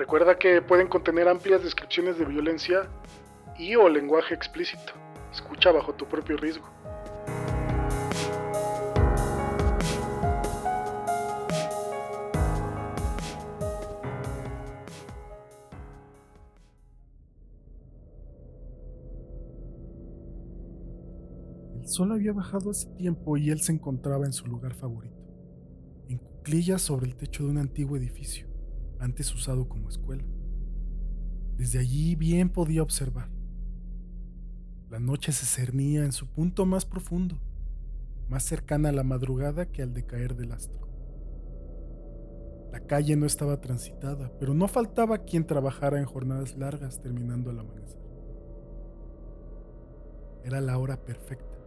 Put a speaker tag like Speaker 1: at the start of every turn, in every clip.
Speaker 1: Recuerda que pueden contener amplias descripciones de violencia y o lenguaje explícito. Escucha bajo tu propio riesgo.
Speaker 2: El sol había bajado hace tiempo y él se encontraba en su lugar favorito, en cuclillas sobre el techo de un antiguo edificio, antes usado como escuela. Desde allí bien podía observar. La noche se cernía en su punto más profundo, más cercana a la madrugada que al decaer del astro. La calle no estaba transitada, pero no faltaba quien trabajara en jornadas largas terminando al amanecer. Era la hora perfecta.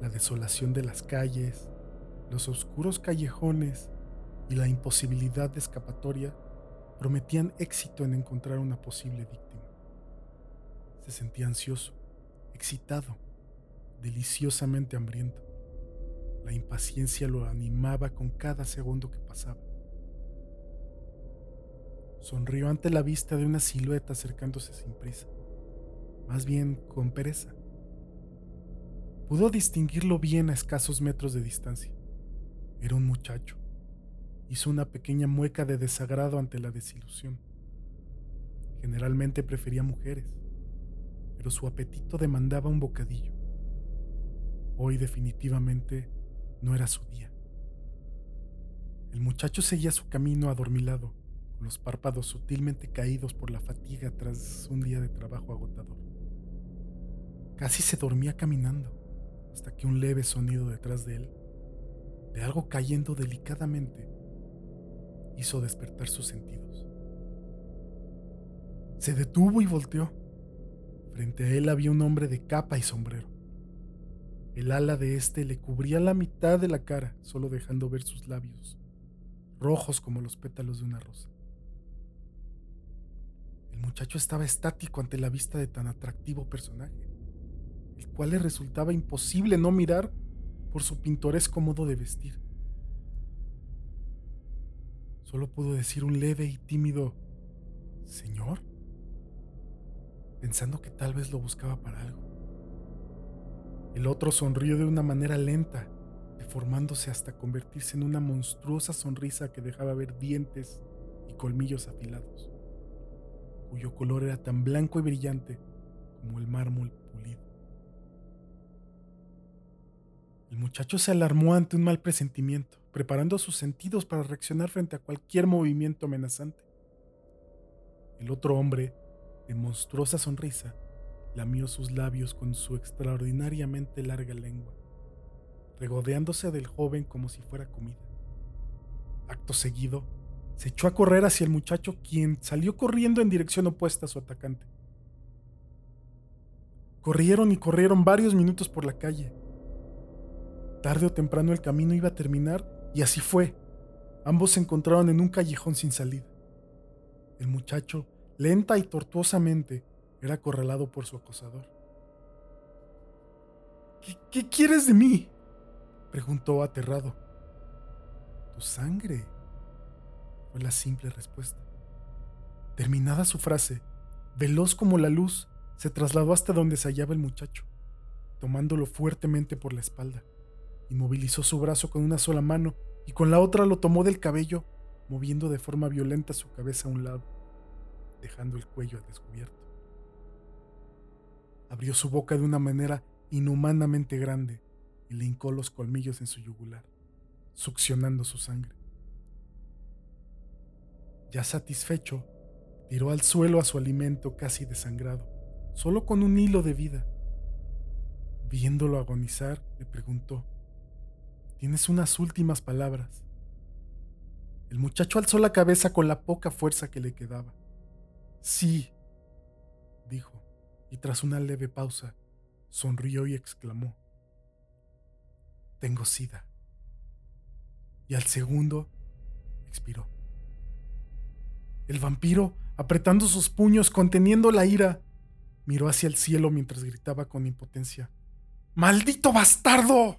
Speaker 2: La desolación de las calles, los oscuros callejones y la imposibilidad de escapatoria prometían éxito en encontrar una posible víctima. Se sentía ansioso, excitado, deliciosamente hambriento. La impaciencia lo animaba con cada segundo que pasaba. Sonrió ante la vista de una silueta acercándose sin prisa, más bien con pereza. Pudo distinguirlo bien a escasos metros de distancia. Era un muchacho. Hizo una pequeña mueca de desagrado ante la desilusión. Generalmente prefería mujeres, pero su apetito demandaba un bocadillo. Hoy definitivamente no era su día. El muchacho seguía su camino adormilado, con los párpados sutilmente caídos por la fatiga tras un día de trabajo agotador. Casi se dormía caminando, hasta que un leve sonido detrás de él, de algo cayendo delicadamente, hizo despertar sus sentidos. Se detuvo y volteó. Frente a él había un hombre de capa y sombrero. El ala de éste le cubría la mitad de la cara, solo dejando ver sus labios, rojos como los pétalos de una rosa. El muchacho estaba estático ante la vista de tan atractivo personaje, el cual le resultaba imposible no mirar por su pintoresco modo de vestir. Solo pudo decir un leve y tímido Señor, pensando que tal vez lo buscaba para algo. El otro sonrió de una manera lenta, deformándose hasta convertirse en una monstruosa sonrisa que dejaba ver dientes y colmillos afilados cuyo color era tan blanco y brillante como el mármol pulido. El muchacho se alarmó ante un mal presentimiento, preparando sus sentidos para reaccionar frente a cualquier movimiento amenazante. El otro hombre, de monstruosa sonrisa, lamió sus labios con su extraordinariamente larga lengua, regodeándose del joven como si fuera comida. Acto seguido, se echó a correr hacia el muchacho, quien salió corriendo en dirección opuesta a su atacante. Corrieron y corrieron varios minutos por la calle. Tarde o temprano el camino iba a terminar y así fue. Ambos se encontraron en un callejón sin salida. El muchacho, lenta y tortuosamente, era acorralado por su acosador. ¿Qué, qué quieres de mí? preguntó aterrado. Tu sangre, fue la simple respuesta. Terminada su frase, veloz como la luz, se trasladó hasta donde se hallaba el muchacho, tomándolo fuertemente por la espalda. Inmovilizó su brazo con una sola mano y con la otra lo tomó del cabello, moviendo de forma violenta su cabeza a un lado, dejando el cuello al descubierto. Abrió su boca de una manera inhumanamente grande y le hincó los colmillos en su yugular, succionando su sangre. Ya satisfecho, tiró al suelo a su alimento casi desangrado, solo con un hilo de vida. Viéndolo agonizar, le preguntó, Tienes unas últimas palabras. El muchacho alzó la cabeza con la poca fuerza que le quedaba. Sí, dijo, y tras una leve pausa, sonrió y exclamó, Tengo sida. Y al segundo, expiró. El vampiro, apretando sus puños, conteniendo la ira, miró hacia el cielo mientras gritaba con impotencia, ¡Maldito bastardo!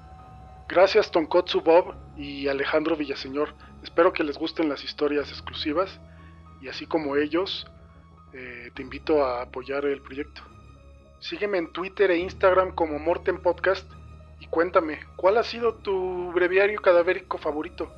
Speaker 1: Gracias Tonkotsu Bob y Alejandro Villaseñor. Espero que les gusten las historias exclusivas y así como ellos, eh, te invito a apoyar el proyecto. Sígueme en Twitter e Instagram como Morten Podcast y cuéntame, ¿cuál ha sido tu breviario cadavérico favorito?